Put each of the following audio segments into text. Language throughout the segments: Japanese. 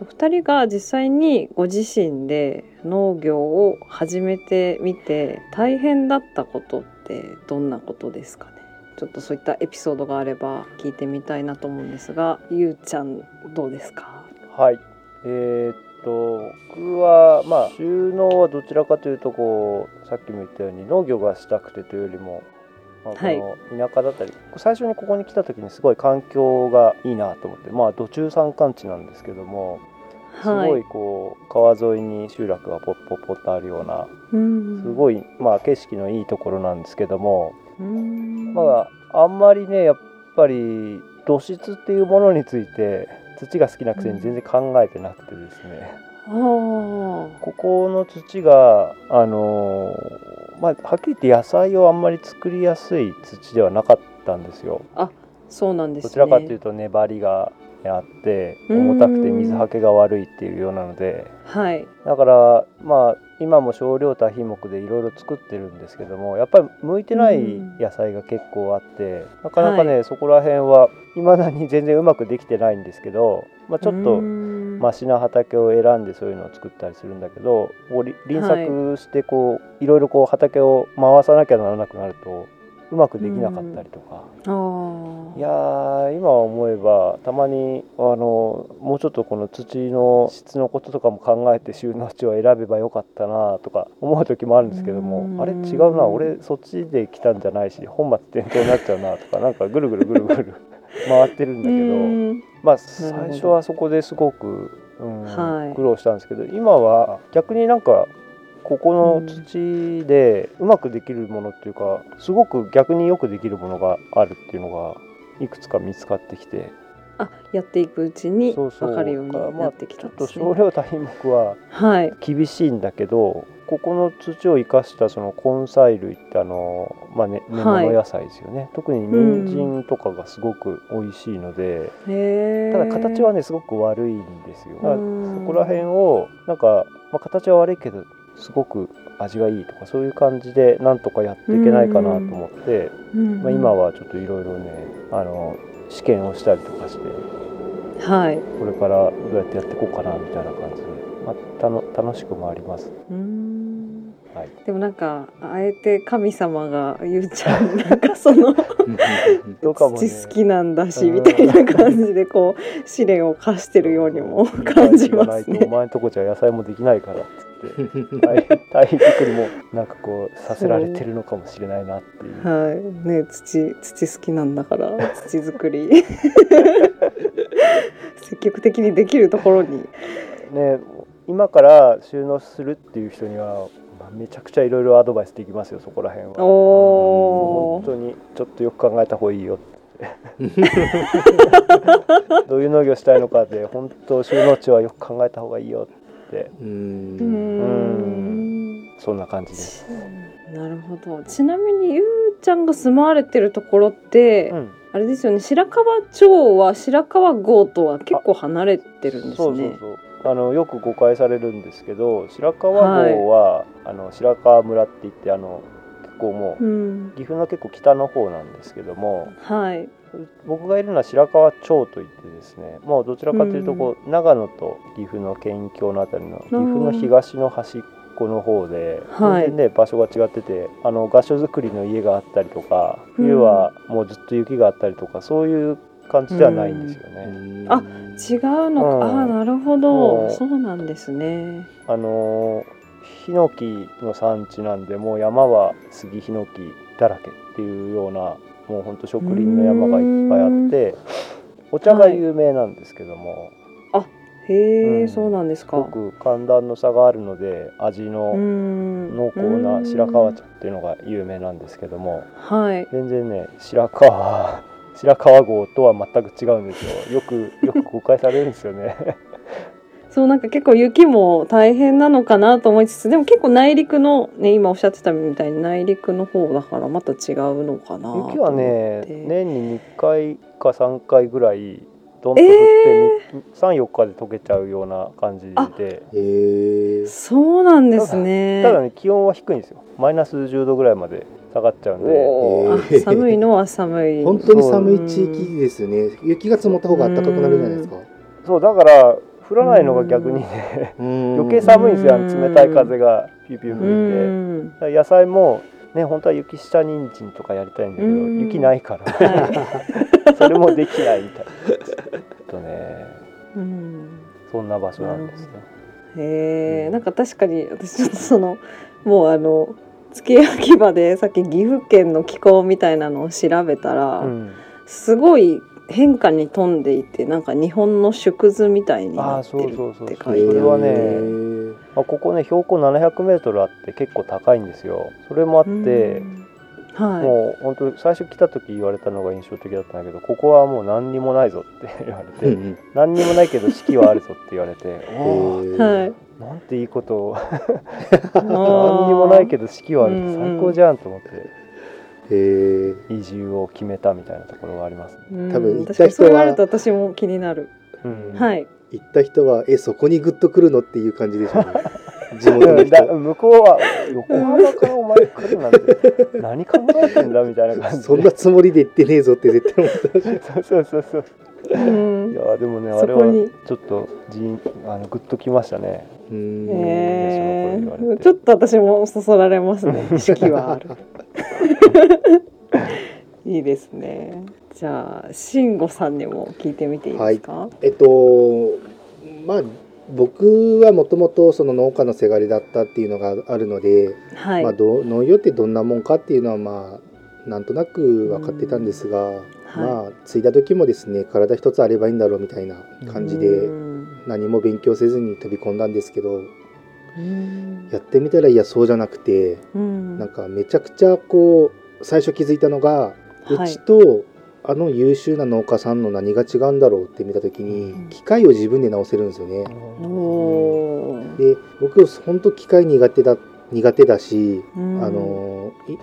お二人が実際にご自身で農業を始めてみて大変だったことってどんなことですかね？ちょっとそういったエピソードがあれば聞いてみたいなと思うんですがゆうちゃんどうですか？はい。えー、っと僕はまあ収納はどちらかというとこうさっきも言ったように農業がしたくてというよりもまあ、この田舎だったり、はい、最初にここに来た時にすごい環境がいいなと思ってまあ土中山間地なんですけどもすごいこう川沿いに集落がポッポッポッとあるようなすごいまあ景色のいいところなんですけどもまああんまりねやっぱり土質っていうものについて土が好きなくせに全然考えてなくてですね、ここの土があのまあはっきり言って野菜をあんまり作りやすい土ではなかったんですよ。あそうなんです、ね、どちらかというと粘りがあって重たくて水はけが悪いっていうようなので、はい、だからまあ今も少量多品目でいろいろ作ってるんですけどもやっぱり向いてない野菜が結構あってなかなかね、はい、そこら辺はいまだに全然うまくできてないんですけど、まあ、ちょっとマシな畑を選んでそういうのを作ったりするんだけど輪作してこういろいろこう畑を回さなきゃならなくなるとうまくできなかったりとか、うん、いや今思えばたまにあのもうちょっとこの土の質のこととかも考えて収納地を選べばよかったなとか思う時もあるんですけども、うん、あれ違うな俺そっちで来たんじゃないし本末転倒になっちゃうなとかなんかぐるぐるぐるぐる回ってるんだけど、うん、まあ最初はそこですごく、うんはい、苦労したんですけど今は逆になんかここの土でうまくできるものっていうかすごく逆によくできるものがあるっていうのがいくつか見つかってきてあ やっていくうちに分かるようになってきたんです、ね、まあ、ちょっと少量多品目は厳しいんだけど、はい、ここの土を生かしたその根菜類ってあの、まあね、根物野菜ですよね、はい、特に人参とかがすごく美味しいので、うん、ただ形はねすごく悪いんですよ。そこら辺をなんか、まあ、形は悪いけどすごく味がいいとかそういう感じでなんとかやっていけないかなと思って、まあ、今はちょっといろいろねあの試験をしたりとかして、はい、これからどうやってやっていこうかなみたいな感じで、まあ、たの楽しくもあります。はい、でもなんかあえて神様がゆうちゃん なんかその土好きなんだし、みたいな感じでこう試練を課してるようにも感じますね。お前んとこじゃ野菜もできないからって堆肥作りもなんかこうさせられてるのかもしれないなっていう。はい。ね土土好きなんだから土作り。積極的にできるところに。ね今から収納するっていう人にはめちゃくちゃいろいろアドバイスできますよそこら辺は。お本当にちょっとよく考えた方がいいよ どういう農業したいのかで本当収納地はよく考えた方がいいよって。うん。そんな感じです。なるほど。ちなみにゆうちゃんが住まわれてるところって、うん、あれですよね。白川町は白川郷とは結構離れてるんですね。そうそうそう。あのよく誤解されるんですけど白川郷は、はい、あの白川村って言ってあの結構もう、うん、岐阜の結構北の方なんですけども、はい、僕がいるのは白川町といってですねもうどちらかというとこう、うん、長野と岐阜の県境のあたりの岐阜の東の端っこの方で、全然ね場所が違っててあの合掌造りの家があったりとか冬はもうずっと雪があったりとかそういう感じではないんですよね。うん、あ違うのか、うん、あなるほど。そうなんですね。あのヒノキの産地なんでもう山は杉ヒノキだらけっていうようなもうほんと植林の山がいっぱいあってお茶が有名なんですけども、はい、あへえ、うん、そうなんですか。すごく寒暖の差があるので味の濃厚な白川茶っていうのが有名なんですけども、はい、全然ね白川白川郷とは全く違うんですよ。よくよく誤解されるんですよねそうなんか結構雪も大変なのかなと思いつつでも結構内陸のね今おっしゃってたみたいに内陸の方だからまた違うのかな雪はね年に2回か3回ぐらいどんと降って、えー、34日で溶けちゃうような感じで。そうなんですね。ただね気温は低いんですよ。マイナス10度ぐらいまで下がっちゃうんで。えー。あ寒いのは寒い。本当に寒い地域ですよね。雪が積もった方が暖かくなるじゃないですか。そうだから降らないのが逆にね余余計寒いんですよ冷たい風がピューピューう吹いて。野菜もね本当は雪下人参とかやりたいんだけどうん。雪ないから。は それもできないみたいな。とね。そんな場所なんですねへえ。なんか確かに私ちょっとそのもうあの月焼き場でさっき岐阜県の気候みたいなのを調べたら、うん。すごい変化に富んでいてなんか日本の縮図みたいにああそうなってる。そうそうそって書いてあるれはねまあ、ここね標高700メートルあって結構高いんですよ。それもあってうん。はい。もう本当最初来た時言われたのが印象的だったんだけどここはもう何にもないぞって 言われて、何にもないけど四季はあるぞって言われてへおはい。なんていいことを。何 何にもないけど四季はあるって最高じゃんと思ってへー。移住を決めたみたいなところはあります。ね。多分行った人は私も気になる、うん。はい。行った人はえそこにグッと来るのっていう感じでしょうね。地元の人。向こうは横浜からお前来るなんて 何考えてんだみたいな感じで。そんなつもりで行ってねえぞって絶対思った そうそうそうそう。うん。いやでもねあれはちょっとじんあのグッときましたね。うーん。えー、ちょっと私もそそられますね。四季はある いいですね。じゃあ慎吾さんにも聞いてみていいですか、えっとまあ僕はもともとその農家のせがれだったっていうのがあるので、はい、まあ、どう農業ってどんなもんかっていうのはまあなんとなく分かってたんですが、まあ継いだ時もですね体一つあればいいんだろうみたいな感じでうん。何も勉強せずに飛び込んだんですけどうんやってみたらいやそうじゃなくてうん。なんかめちゃくちゃこう最初気づいたのがうはい。ちとあの優秀な農家さんの何が違うんだろうって見た時うん。に機械を自分で直せるんですよね。で僕本当機械苦手だ苦手だし、うん。あのい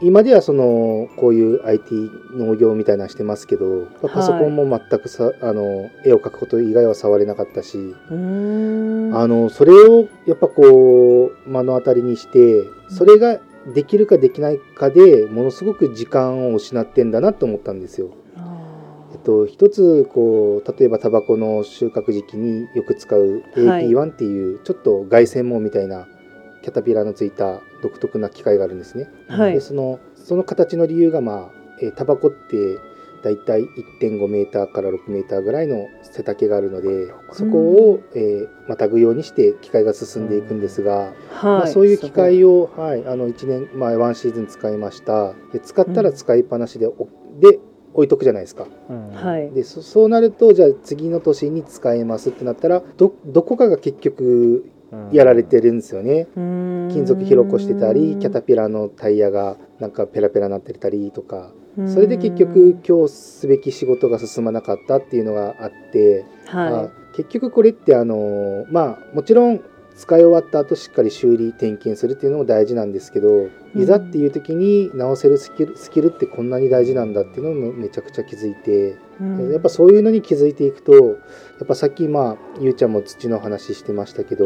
今ではそのこういう IT 農業みたいなのしてますけどパソコンも全くさ、あの絵を描くこと以外は触れなかったし、うん。あのそれをやっぱこう目の当たりにしてそれができるかできないかでものすごく時間を失ってんだなと思ったんですよ。あえっと、一つこう例えばタバコの収穫時期によく使うはい。AP1 っていうちょっと外線網みたいなキャタピラーのついた独特な機械があるんですね。ーはい。でそのその形の理由がまあ、えータバコってだいたい1.5メーターから6メーターぐらいの背丈があるのでそこを、えーまたぐようにして機械が進んでいくんですが、まはい。あ、そういう機械を、はい、あの1年、まあ、1シーズン使いました。で使ったら使いっぱなしで,、おで置いとくじゃないですか。でそそうなるとじゃあ次の年に使えますってなったらどどこかが結局うんやられてるんですよね。金金属広こしてたりキャタピラのタイヤがなんかペラペラなってたりとか。それで結局今日すべき仕事が進まなかったっていうのがあって、はまあ結局これってあのまあもちろん使い終わった後しっかり修理点検するっていうのも大事なんですけど、うん。いざっていう時に直せるスキルスキルってこんなに大事なんだっていうのもめちゃくちゃ気づいて、いうん。やっぱそういうのに気づいていくとやっぱさっきまあゆうちゃんも土の話してましたけど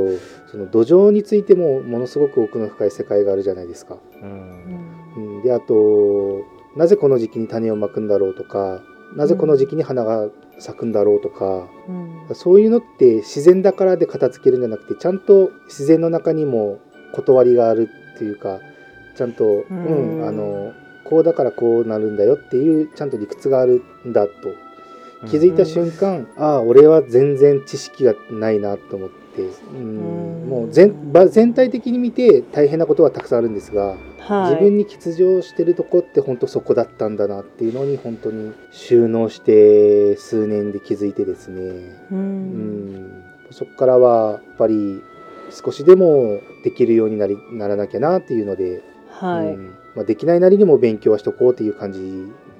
その土壌についてもものすごく奥の深い世界があるじゃないですか。うん。うん、であとなぜこの時期に種をまくんだろうとかなぜこの時期に花が咲くんだろうとか、うん。そういうのって自然だからで片付けるんじゃなくてちゃんと自然の中にも断りがあるっていうかちゃんと、うん。うんあのこうだからこうなるんだよっていうちゃんと理屈があるんだと。気づいた瞬間、ああ俺は全然知識がないなと思って、うんうん。もう全ば全体的に見て大変なことはたくさんあるんですが、はい。自分に欠如してるとこって本当そこだったんだなっていうのに本当に収納して数年で気づいてですね、ううん。ん、そこからはやっぱり少しでもできるようになりならなきゃなっていうので、はい。うん。まあ、できないなりにも勉強はしとこうっていう感じ、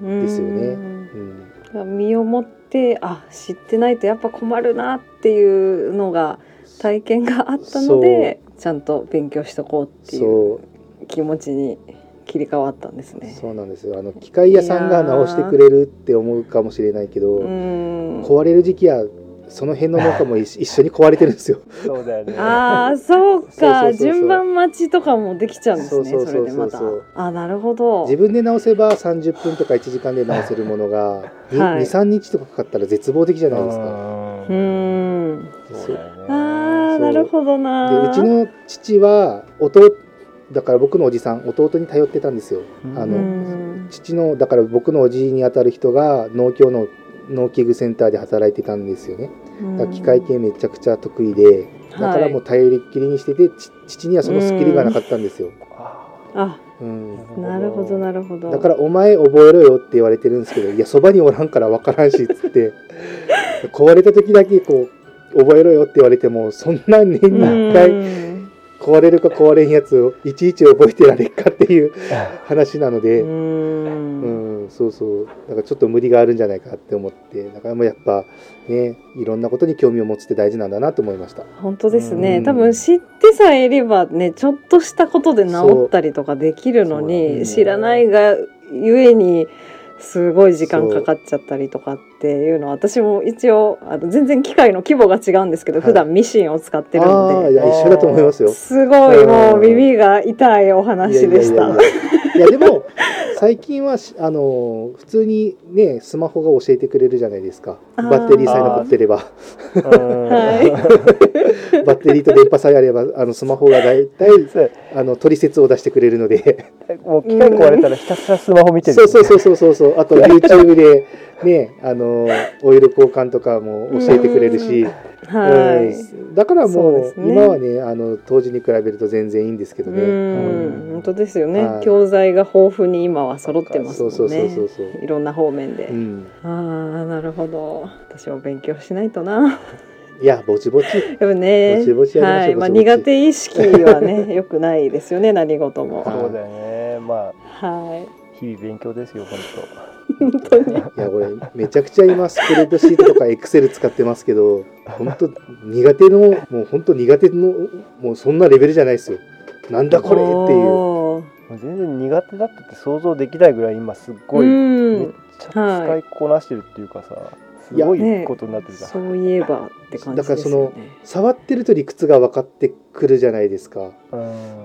ですよね。うん。うん、身をもってあ知ってないとやっぱ困るなっていうのが体験があったのでちゃんと勉強しとこうっていう気持ちに切り替わったんですね。そうなんですよ。あの機械屋さんが直してくれるって思うかもしれないけど、うん。壊れる時期はその辺の農家も一一緒に壊れてるんですよ。そうだよね。ああそうか。順番待ちとかもできちゃうんですねそうそうそうそれでまた。あーなるほど。自分で直せば30分とか1時間で直せるものがはい。23日とかかかったら絶望的じゃないですか。ううん。そうだよね。ああなるほどなでうちの父は弟だから僕のおじさん弟に頼ってたんですよ。あうのん。父のだから僕のおじにあたる人が農協の農機具センターで働いてたんですよね。だから機械系めちゃくちゃ得意でだからもう頼りっきりにしてて、ち父にはそのスキルがなかったんですよ。ああうん。なるほどなるほど。だから「お前覚えろよ」って言われてるんですけど「いやそばにおらんから分からんし」っつって 壊れた時だけこう「覚えろよ」って言われてもそんな年に1回うん壊れるか壊れんやつをいちいち覚えてられっかっていう 話なので、ううん。ん、そうそう。だからちょっと無理があるんじゃないかって思って。だからもうやっぱねいろんなことに興味を持つって大事なんだなと思いました。本当ですうん。ね多分知ってさえいればねちょっとしたことで治ったりとかできるのに、知らないがゆえにすごい時間かかっちゃったりとかっていうのは私も一応あの全然機械の規模が違うんですけど、はい。普段ミシンを使ってるあので。あいや一緒だと思いますよ。すごいもううん。耳が痛いお話でした。いやでも 最近はしあの普通にねスマホが教えてくれるじゃないですか。バッテリーさえ残ってれば。は バッテリーと電波さえあればあのスマホがだいたいそう。あの取説を出してくれるので。もう機械壊れたらひたすらスマホ見てる。そうそうそうそうそうそう。あと YouTube でねあのオイル交換とかも教えてくれるし、はい、うん。だからもうね。今はねあの当時に比べると全然いいんですけどうね。ん。本当ですよね、はい。教材が豊富に今は揃ってますそうそうそうもんねそうそう。いろんな方面で、うん、ああなるほど。私も勉強しないとな。いやぼちぼち。でもねぼちぼちやりましょうはい。まあ、苦手意識はね 良くないですよね何事も。はいそうだよね。まあはい。日々勉強ですよ本本当に。いやこれめちゃくちゃ今スプレッドシートとかエクセル使ってますけど本当苦手のもう本当苦手のもうそんなレベルじゃないですよ。なんだこれっていう。全然苦手だったって想像できないぐらい今すっごい、うん。めっちゃ使いこなしてるっていうかさ、すごいことになってるじゃん、そういえばって感じですよね。触ってると理屈が分かってくるじゃないですか。うん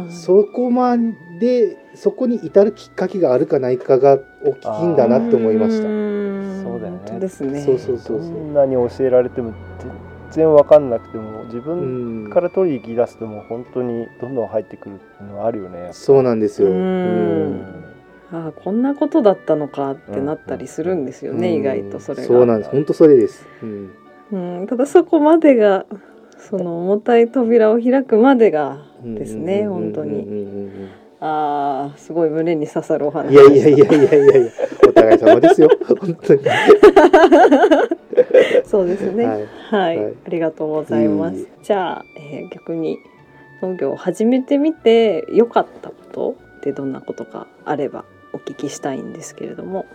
はい。そこまでそこに至るきっかけがあるかないかが大きいんだなって思いました。ん。そうだよね。ですね。そうそうそうどんなに教えられても全然分かんなくても自う分ん。から取り行き出すともう本当にどんどん入ってくるっていうのはあるよねそうなんですよ。ううん。んああこんなことだったのかってなったりするんですよね、うん。意外とそれが。そうなんです。本当それです、うん。うん、ただそこまでがその重たい扉を開くまでがですねうん本当に。ああすごい胸に刺さるお話。いやいやいやいやいや。いやお互い様ですよ。本当に。そうですね。ははい。い、はい。ありがとうございます。いえいじゃあ、えー逆に農業を始めてみて良かったことってどんなことがあればお聞きしたいんですけれども。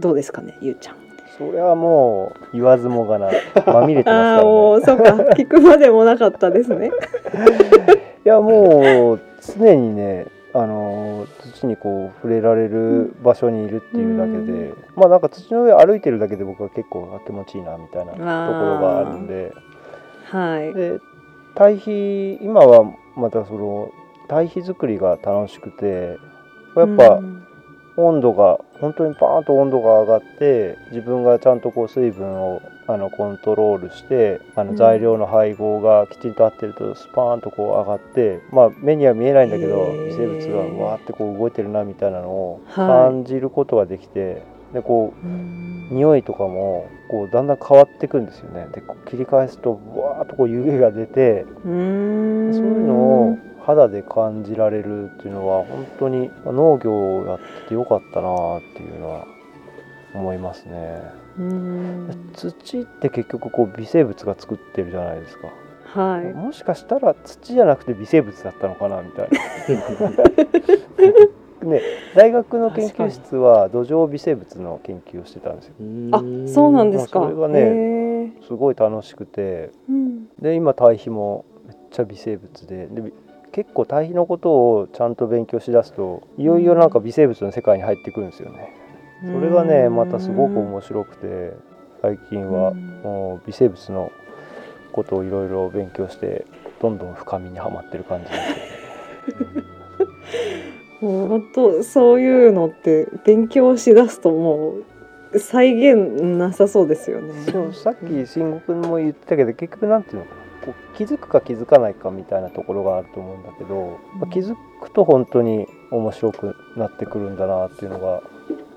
どうですかねゆうちゃんそれはもう言わずもがなまみれてますああーもかうそうか。聞くまでもなかったですね。ら ねいやもう常にねあの土にこう触れられる場所にいるっていうだけで、うまあなんか土の上歩いてるだけで僕は結構気持ちいいなみたいなところがあるんで。はい。で堆肥今はまたその堆肥作りが楽しくてやっぱうん温度が本当にパーンと温度が上がって自分がちゃんとこう水分をあのコントロールしてあうん。の材料の配合がきちんと合ってるとスパーンとこう上がってまあ目には見えないんだけど微生物がわーってこう動いてるなみたいなのをはい。感じることができてでこううん。匂いとかもこうだんだん変わってくんですよね。でこう切り返すとわーっとこう湯気が出てそういうのを肌で感じられるっていうのは本当に農業をやっててよかったなっていうのは思いますね。うん土って結局こう微生物が作ってるじゃないですか。はいもしかしたら土じゃなくて微生物だったのかなみたいな。ね、大学の研究室は土壌微生物の研究をしてたんですよ。あそうなんですかまあそれがねすごい楽しくてうんで今堆肥もめっちゃ微生物でで結構堆肥のことをちゃんと勉強しだすといよいよなんか微生物の世界に入ってくるんですよね。それがねまたすごく面白くて最近はうんもう微生物のことをいろいろ勉強してどんどん深みにはまってる感じですよね。もう本当そういうのって勉強しだすともう再現なさそうですよね。そうさっき慎吾君も言ってたけど結局なんていうのかなこう気づくか気づかないかみたいなところがあると思うんだけど、まあ気づくと本当に面白くなってくるんだなっていうのが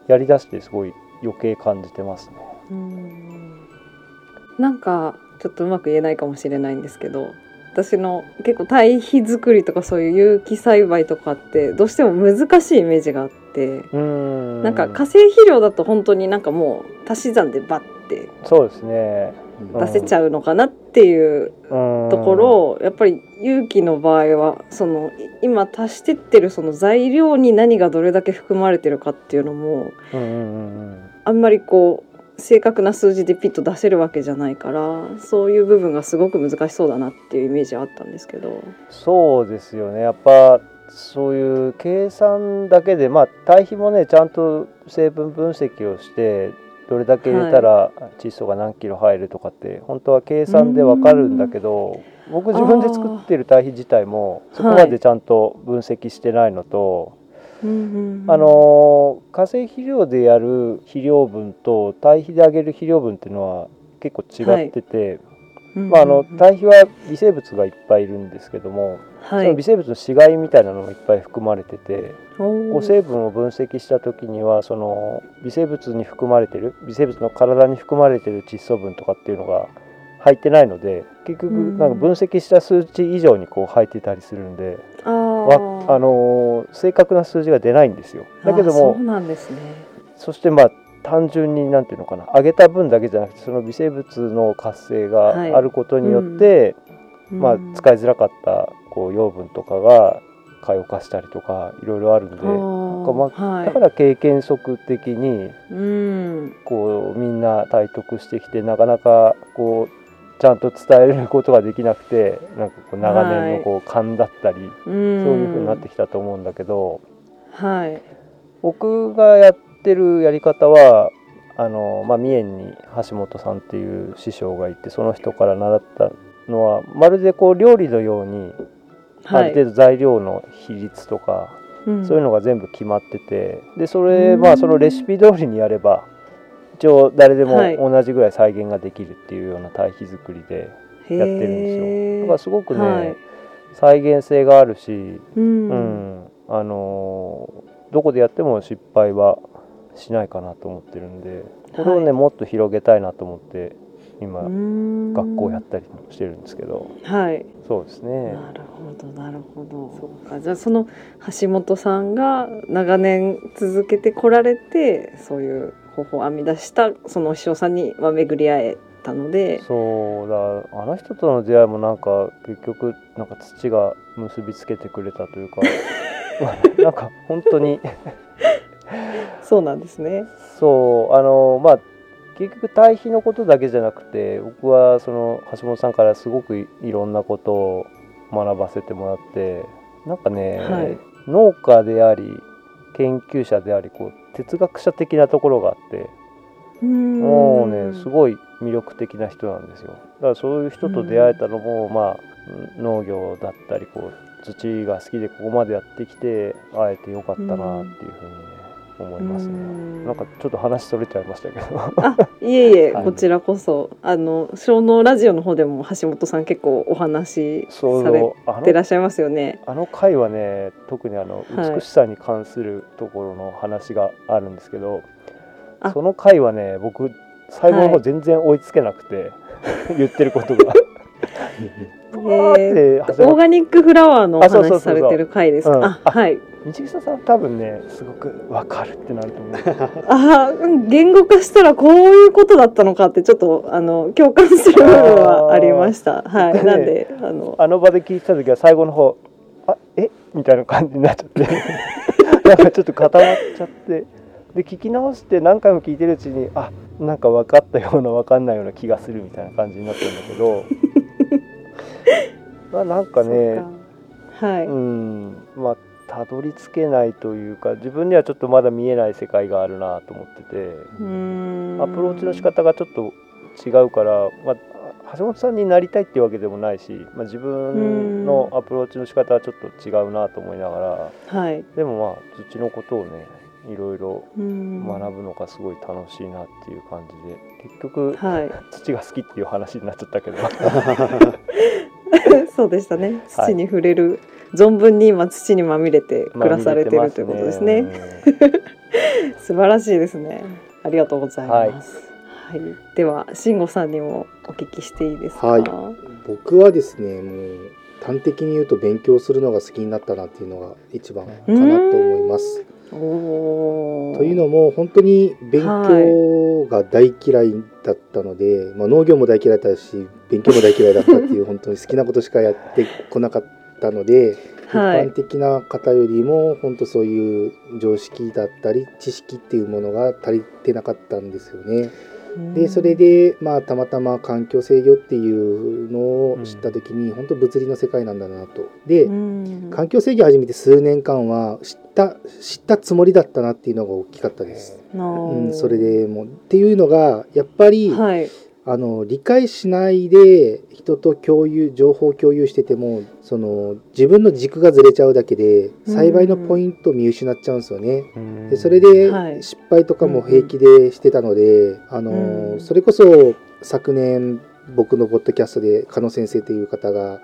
やりだしてすごい余計感じてますね。うんなんかちょっとうまく言えないかもしれないんですけど私の結構堆肥作りとかそういう有機栽培とかってどうしても難しいイメージがあってなんか化成肥料だと本当になんかもう足し算でバッてそうですね。うん出せちゃうのかなっていううん。ところをやっぱり有機の場合はそのい今足してってるその材料に何がどれだけ含まれてるかっていうのもあんまりこう正確な数字でピッと出せるわけじゃないからそういう部分がすごく難しそうだなっていうイメージはあったんですけど。そうですよね。やっぱそういう計算だけでまあ堆肥もねちゃんと成分分析をしてどれだけ入れたら窒素が何キロ入るとかって本当は計算でわかるんだけど僕自分で作ってる堆肥自体もそこまでちゃんと分析してないのと、あの化成肥料でやる肥料分と堆肥であげる肥料分っていうのは結構違ってて、まあ、あの堆肥は微生物がいっぱいいるんですけども、はい。その微生物の死骸みたいなのもいっぱい含まれてて、こう成分を分析した時にはその微生物に含まれてる微生物の体に含まれてる窒素分とかっていうのが入ってないので結局うんなんか分析した数値以上にこう入ってたりするんで、あわーあのー正確な数字が出ないんですよ。だけどあーそうもなんですね。そしてまあ単純になんていうのかな上げた分だけじゃなくてその微生物の活性はい。があることによって、まあうん、使いづらかったこう養分とかが解を化したりとかいろいろあるんでまはい、だから経験則的にうん。こうみんな体得してきてなかなかこうちゃんと伝えることができなくてなんかこう長年のこう勘だったり、そうそういう風になってきたと思うんだけどはい。僕がやってるやり方はあの、まあ、三重に橋本さんっていう師匠がいてその人から習ったのはまるでこう料理のようにあはい。る程度材料の比率とか、うん。そういうのが全部決まっててでそれうん。まあそのレシピ通りにやれば一応誰でもはい。同じぐらい再現ができるっていうような堆肥作りでやってるんですよ。だからすごくね、はい。再現性があるし、うん。うん。あのーどこでやっても失敗はしないかなと思ってるんでこれをね、はいもっと広げたいなと思って今、うん。学校やったりもしてるんですけど。はい。そうですね。なるほどなるほど。そうか。じゃあその橋本さんが長年続けてこられてそういう方法を編み出したそのお師匠さんにまあ巡り会えたので。そうだ。あの人との出会いもなんか結局なんか土が結びつけてくれたというかまあ なんか本当にそうなんですね。そうあのまあ結局対比のことだけじゃなくて僕はその橋本さんからすごくいいろんなことを学ばせてもらってなんかね、はい。農家であり研究者でありこう哲学者的なところがあってもうねすいごい魅力的な人なんですよ。だからそういう人と出会えたのも、まあ農業だったりこう土が好きでここまでやってきて会えてよかったなっていうふうにね思いますね。なんかちょっと話それちゃいましたけど。あいえいえ、はい。こちらこそ。あの小脳ラジオの方でも橋本さん結構お話そうされてらっしゃいますよね。あの回はね特にあのはい。美しさに関するところの話があるんですけど、あ。その回はね僕最後の方はい。全然追いつけなくて、言ってることが。ブワーオーガニックフラワーの話されてる回ですか？うん。あはい。道草さん多分ねすごくわかるってなると思う。あ言語化したらこういうことだったのかってちょっとあの共感する部分はありました。はい、ねなんであの。あの場で聞いてた時は最後の方あえ？みたいな感じになっちゃって。なんかちょっと固まっちゃって。で聞き直して何回も聞いてるうちにあなんか分かったような分かんないような気がするみたいな感じになったんだけどまあなんかねはい、うん。まあたどり着けないというか自分にはちょっとまだ見えない世界があるなと思ってて。うん。アプローチの仕方がちょっと違うから、まあ、橋本さんになりたいっていうわけでもないし、まあ、自分のアプローチの仕方はちょっと違うなと思いながら。はい。でもまあ土のことをねいろいろうん。学ぶのがすごい楽しいなっていう感じで。結局はい。土が好きっていう話になっちゃったけど そうでしたね。はい。土に触れる、存分に今土にまみれて暮らされてるということですね。素晴らしいですね。ありがとうございます。はい、では慎吾さんにもお聞きしていいですか？はい。僕はですねもう端的に言うと勉強するのが好きになったなっていうのが一番かなと思います。おーというのも本当に勉強が大嫌いだったので、まあ、農業も大嫌いだったし勉強も大嫌いだったっていう本当に好きなことしかやってこなかったので、はい。一般的な方よりも本当そういう常識だったり知識っていうものが足りてなかったんですよね。でそれで、まあ、たまたま環境制御っていうのを知った時に、本当物理の世界なんだなと。で、うん。環境制御始めて数年間は知った知ったつもりだったなっていうのが大きかったです。うん、それでもうっていうのがやっぱり、はい。あの理解しないで人と共有情報を共有しててもその自分の軸がずれちゃうだけで栽培のポイントを見失っちゃうんですよね。でそれではい。失敗とかも平気でしてたので、あのうん。それこそ昨年僕のポッドキャストで加野先生という方が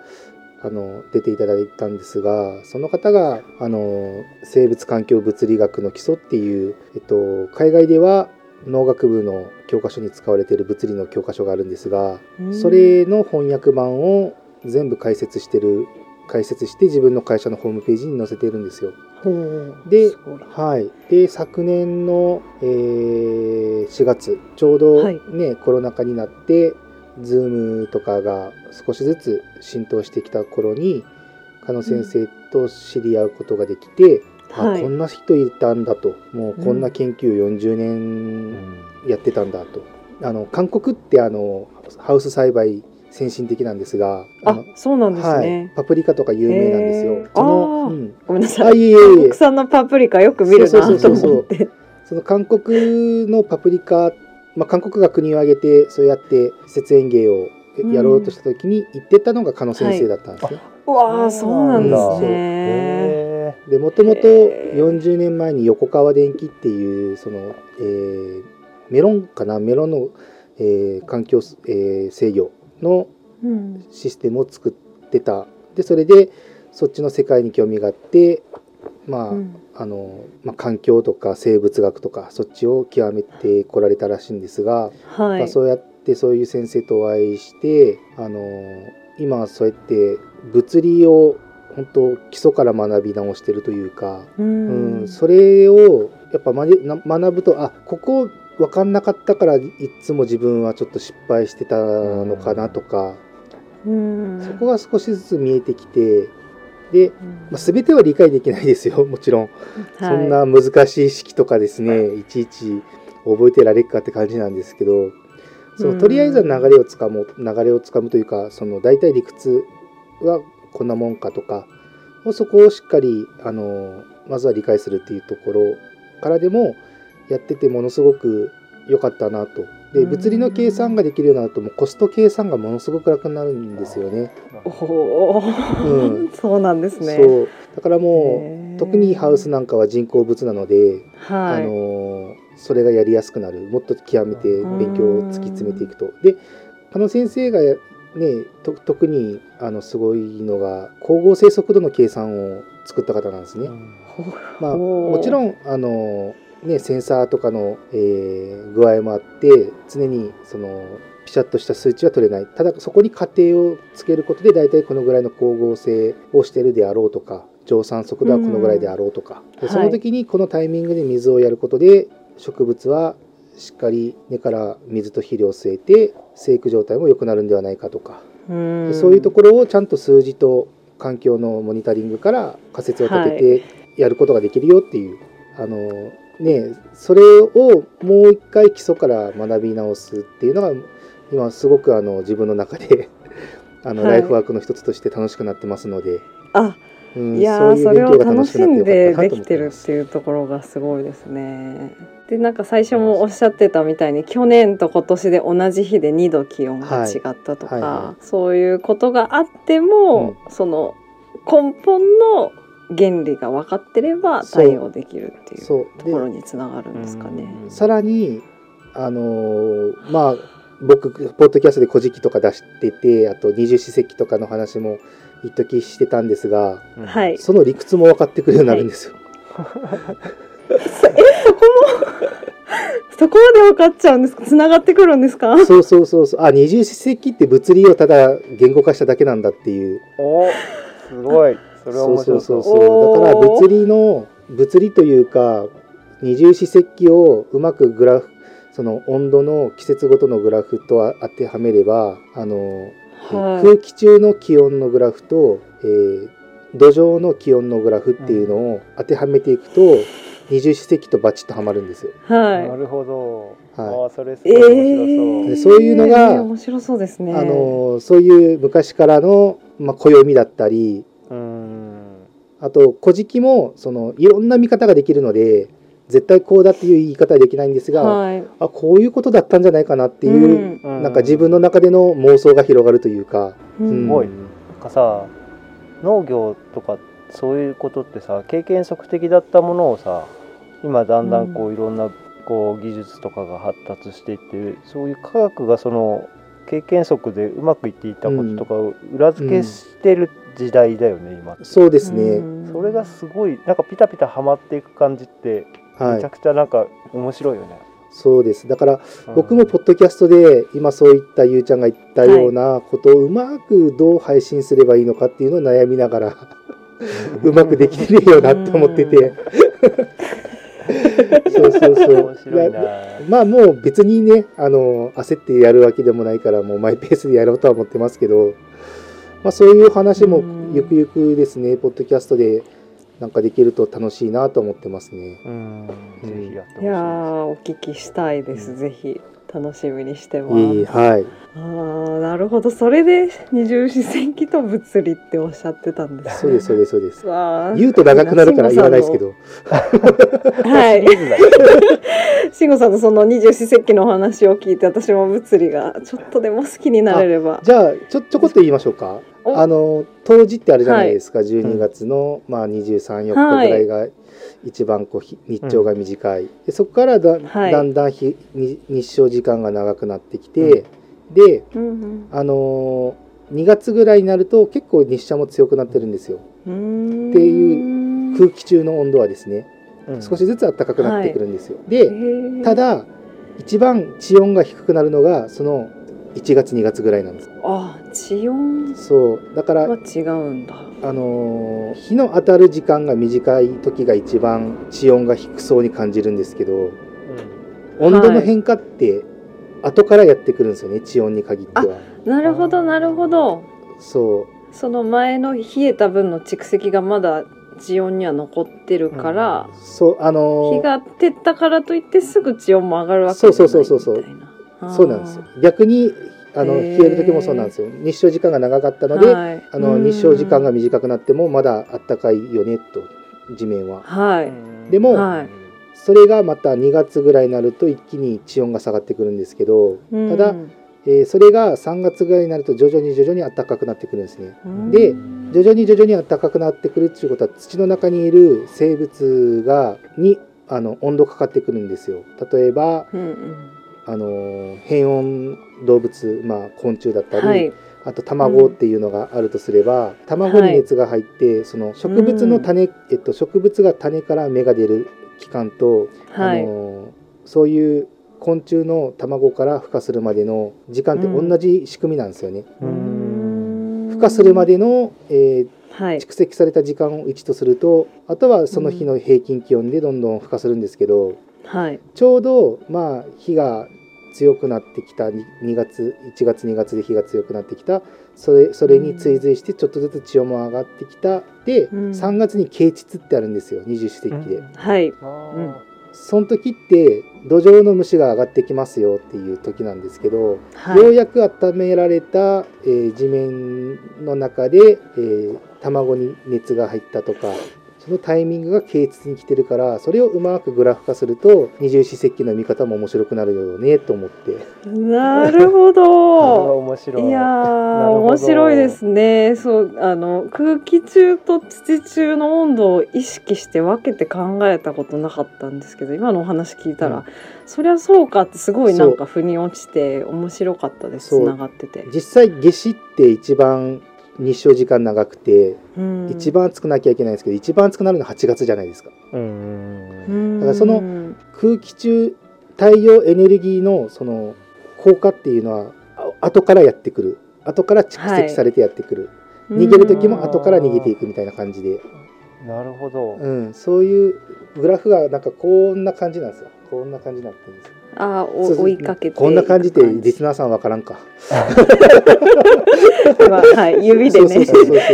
あの出ていただいたんですがその方があの生物環境物理学の基礎っていう、えっと、海外では農学部の教科書に使われている物理の教科書があるんですがうん。それの翻訳版を全部解説してる解説して自分の会社のホームページに載せているんですよ。ではい、で昨年の、えー4月ちょうどはい。ね、コロナ禍になって Zoom とかが少しずつ浸透してきた頃に加野先生と知り合うことができて、はい。あこんな人いたんだと。もうこんな研究を40年やってたんだと、あの韓国ってあのハウス栽培先進的なんですがあのそうなんですはい。ね、、パプリカとか有名なんですへよー。そのうん。ごめんなさい。あいえいえいえ。国産のパプリカよく見るなと思って。その韓国のパプリカ、まあ、韓国が国を挙げてそうやって施設園芸をやろうとした時に行ってたのが加野先生だったんですね。うわあそうなんですね。へでもともとへー。40年前に横川電機っていうその、えーメロンかな？メロンの、えー環境、えー制御のうん。システムを作ってた。でそれでそっちの世界に興味があってまあ、うん。あのまあ、環境とか生物学とかそっちを極めてこられたらしいんですが、はい。まあ、そうやってそういう先生とお会いしてあの今はそうやって物理を本当基礎から学び直してるというか、ううんん、それをやっぱ学ぶとあここ分かんなかったからいつも自分はちょっと失敗してたのかなとか、うん。そこが少しずつ見えてきてで、うんまあ、全ては理解できないですよ もちろん。そんな難しい式とかですね、いちいち覚えてられるかって感じなんですけど、そのとりあえずは流れをつかむ、流れをつかむというか、その大体理屈はこんなもんかとか、そこをしっかり、あの、まずは理解するっていうところからでもやっててものすごく良かったなと。で、うん物理の計算ができるようになると、もうコスト計算がものすごく楽になるんですよね。おうん。そうなんですね。そう。だからもう、特にハウスなんかは人工物なので、あはい、のそれがやりやすくなる。もっと極めて勉強を突き詰めていくと。で加野先生がねと特にあのすごいのが光合成速度の計算を作った方なんですね。まあ、もちろんあの、ね、センサーとかの、えー具合もあって常にそのピシャッとした数値は取れない。ただそこに過程をつけることで大体このぐらいの光合成をしてるであろうとか蒸散速度はこのぐらいであろうとか、でその時にこのタイミングで水をやることで植物はしっかり根から水と肥料を吸えて生育状態も良くなるんではないかとか、うん。でそういうところをちゃんと数字と環境のモニタリングから仮説を立ててやることができるよっていう、あのねそれをもう一回基礎から学び直すっていうのが今すごくあの自分の中で あの、はい。ライフワークの一つとして楽しくなってますので、あうんいやそういうーそれを楽楽しんでできてるっていうところがすごいですね。でなんか最初もおっしゃってたみたいに去年と今年で同じ日で2度気温が違ったとか、はい。はいはそういうことがあっても、その根本の原理が分かってれば対応できるっていうところにつながるんですかね。さらにあのーまあ僕ポッドキャストで「古事記」とか出しててあと二十四節気とかの話も一時してたんですがうんはい。その理屈も分かってくるようになるんですよ。そこまで分かっちゃうんですか？つながってくるんですか？そうそうそうそうあ二十四節気って物理をただ言語化しただけなんだっていうおすごいそれは面白そうそうそうだから物理の物理というか二十四節気をうまくグラフその温度の季節ごとのグラフと当てはめればあの、はい。空気中の気温のグラフと、えー土壌の気温のグラフっていうのを当てはめていくと、二十四節気とバチッとはまるんですよ。はいな。るほど、はああそれすごい面白そう、でそういうのがえー面白そうですね。あのそういう昔からの、まあ、暦だったりあと「古事記」もそのいろんな見方ができるので絶対こうだっていう言い方はできないんですが、はい。あこういうことだったんじゃないかなっていう、うん。なんか自分の中での妄想が広がるというか、うん。うん。すごい。なんかさ農業とかそういうことってさ経験則的だったものをさ今だんだんこういろんなこう技術とかが発達していってそういう科学がその経験則でうまくいっていたこととかを裏付けしてる時代だよね、今って。そうですね、うん。それがすごいなんかピタピタはまっていく感じってはい。めちゃくちゃなんか面白いよね、そうです。だからうん。僕もポッドキャストで今そういったゆうちゃんが言ったようなことをうまくどう配信すればいいのかっていうのを悩みながらうまくできてねえよなって思っててそうそうそう。面白いな。まあもう別にねあの焦ってやるわけでもないからもうマイペースでやろうとは思ってますけど、まあ、そういう話もうん。ゆくゆくですねポッドキャストでなんかできると楽しいなと思ってますね。うん。ぜひやってほしいいやーお聞きしたいです、ぜひ楽しみにしてます、いいはい。あーなるほど。それで二重視線機と物理っておっしゃってたんですそうですそうですそうです。言うと長くなるから言わないですけど。はい。慎吾さんのその二十四節気のお話を聞いて私も物理がちょっとでも好きになれれば。じゃあちょちょこっと言いましょうか。お。あの冬至ってあるじゃないですか、12月の、まあ、234日ぐらいが一番こうひ日照が短い、でそこからだ,、はい。だんだん日に日照時間が長くなってきて、でうんあのー2月ぐらいになると結構日射も強くなってるんですよ。うんっていう空気中の温度はですねうん。少しずつ暖かくなってくるんですよ、へでー。ただ一番地温が低くなるのがその1月2月ぐらいなんです。あ地温？そう。だからは違うんだ。あのー日の当たる時間が短い時が一番地温が低そうに感じるんですけど温度の変化って後からやってくるんですよね地温に限っては。なるほどなるほど。そう。その前の冷えた分の蓄積がまだ地温には残ってるから、そうあのー日が照ったからといってすぐ地温も上がるわけそうじゃないそうそうそうそうみたいなそうなんですよ。逆にあの冷える時もそうなんですよ。日照時間が長かったので、はい。あのうん。日照時間が短くなってもまだあったかいよねと地面は。はい、でもはい。それがまた2月ぐらいになると一気に地温が下がってくるんですけど、うん。ただえーそれが3月ぐらいになると徐々に徐々に暖かくなってくるんですね。で徐々に徐々に暖かくなってくるっていうことは土の中にいる生物がにあの温度かかってくるんですよ。例えばうんうんあのー変温動物、まあ、昆虫だったり、はい。あと卵っていうのがあるとすれば、卵に熱が入って、その植物の種、えっと、植物が種から芽が出る期間と、はい、あのーそういう昆虫の卵から孵化するまでの時間ってうん同じ仕組みなんですよね。うん。孵化するまでの、えーはい。蓄積された時間を1とするとあとはその日の平均気温でどんどん孵化するんですけど、はい。ちょうどまあ日が強くなってきた 2, 月1月2月で日が強くなってきた。それそれに追随してちょっとずつ地温も上がってきた。で、うん。3月に啓蟄ってあるんですよ二十四節気で、はい。あうん。その時って土壌の虫が上がってきますよっていう時なんですけど、はい。ようやく温められた、えー地面の中で、えー卵に熱が入ったとかそのタイミングが啓蟄に来てるからそれをうまくグラフ化すると二十四節気の見方も面白くなるよねと思ってなるほこれはど。面白いいや面白いですね。そうあの空気中と土中の温度を意識して分けて考えたことなかったんですけど、今のお話聞いたら、うんそりゃそうかってすごいなんか腑に落ちて面白かったです。つながってて。実際夏至って一番日照時間長くて、うん。一番暑くなきゃいけないんですけど一番暑くなるのは8月じゃないですか。だからその空気中太陽エネルギーのその効果っていうのはあ後からやってくる。後から蓄積されてやってくる、逃げる時も後から逃げていくみたいな感じで、なるほど、うん、そういうグラフがなんかこんな感じなんですよ。こんな感じになってるんですよあ追いかけて。こんな感じでリでスナーさんわからんか。はい。指でね。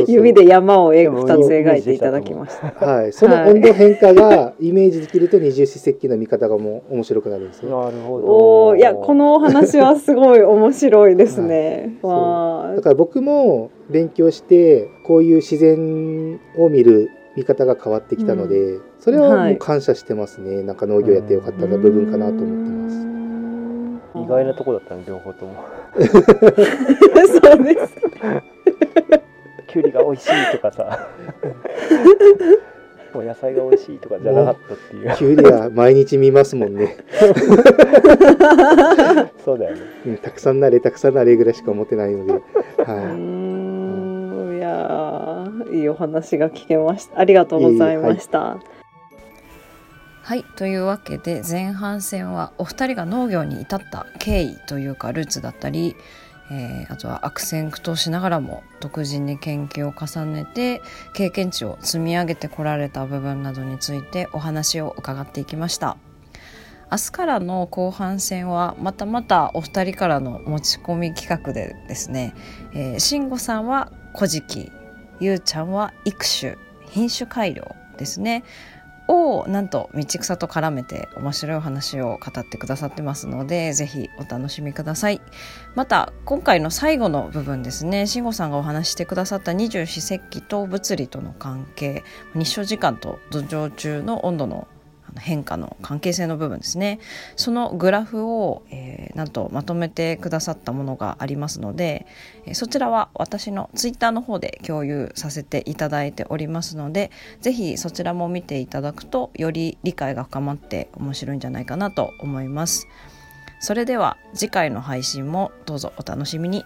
指で山をえでも二つ描いていただきました。はい、その温度変化がイメージできると二十四節気の見方がもう面白くなるんですね。なるほど。おーいやこのお話はすごい面白いですね。そう。わだから僕も勉強してこういう自然を見る見方が変わってきたので、それはもう感謝してますね。なんか農業やってよかったな部分かなと思ってます。意外なとこだったね両方ともす。そうです。きゅうりが美味しいとかさお野菜が美味しいとかじゃなかったっていうキュウリは毎日見ますもんね。そうだよねうんたくさんなれたくさんなれぐらいしか思ってないので、うーはんいやーいいお話が聞けました。ありがとうございました。はい、というわけで前半戦はお二人が農業に至った経緯というかルーツだったり、えーあとは悪戦苦闘しながらも独自に研究を重ねて経験値を積み上げてこられた部分などについてお話を伺っていきました。明日からの後半戦はまたまたお二人からの持ち込み企画でですね、えー、慎吾さんは古事記ゆうちゃんは育種品種改良ですね。をなんと道草と絡めて面白いお話を語ってくださってますのでぜひお楽しみください。また今回の最後の部分ですね。慎吾さんがお話してくださった二十四節気と物理との関係日照時間と土壌中の温度の変化の関係性の部分ですね。そのグラフを、えーなんとまとめてくださったものがありますので、えーそちらは私のツイッターの方で共有させていただいておりますのでぜひそちらも見ていただくとより理解が深まって面白いんじゃないかなと思います。それでは次回の配信もどうぞお楽しみに。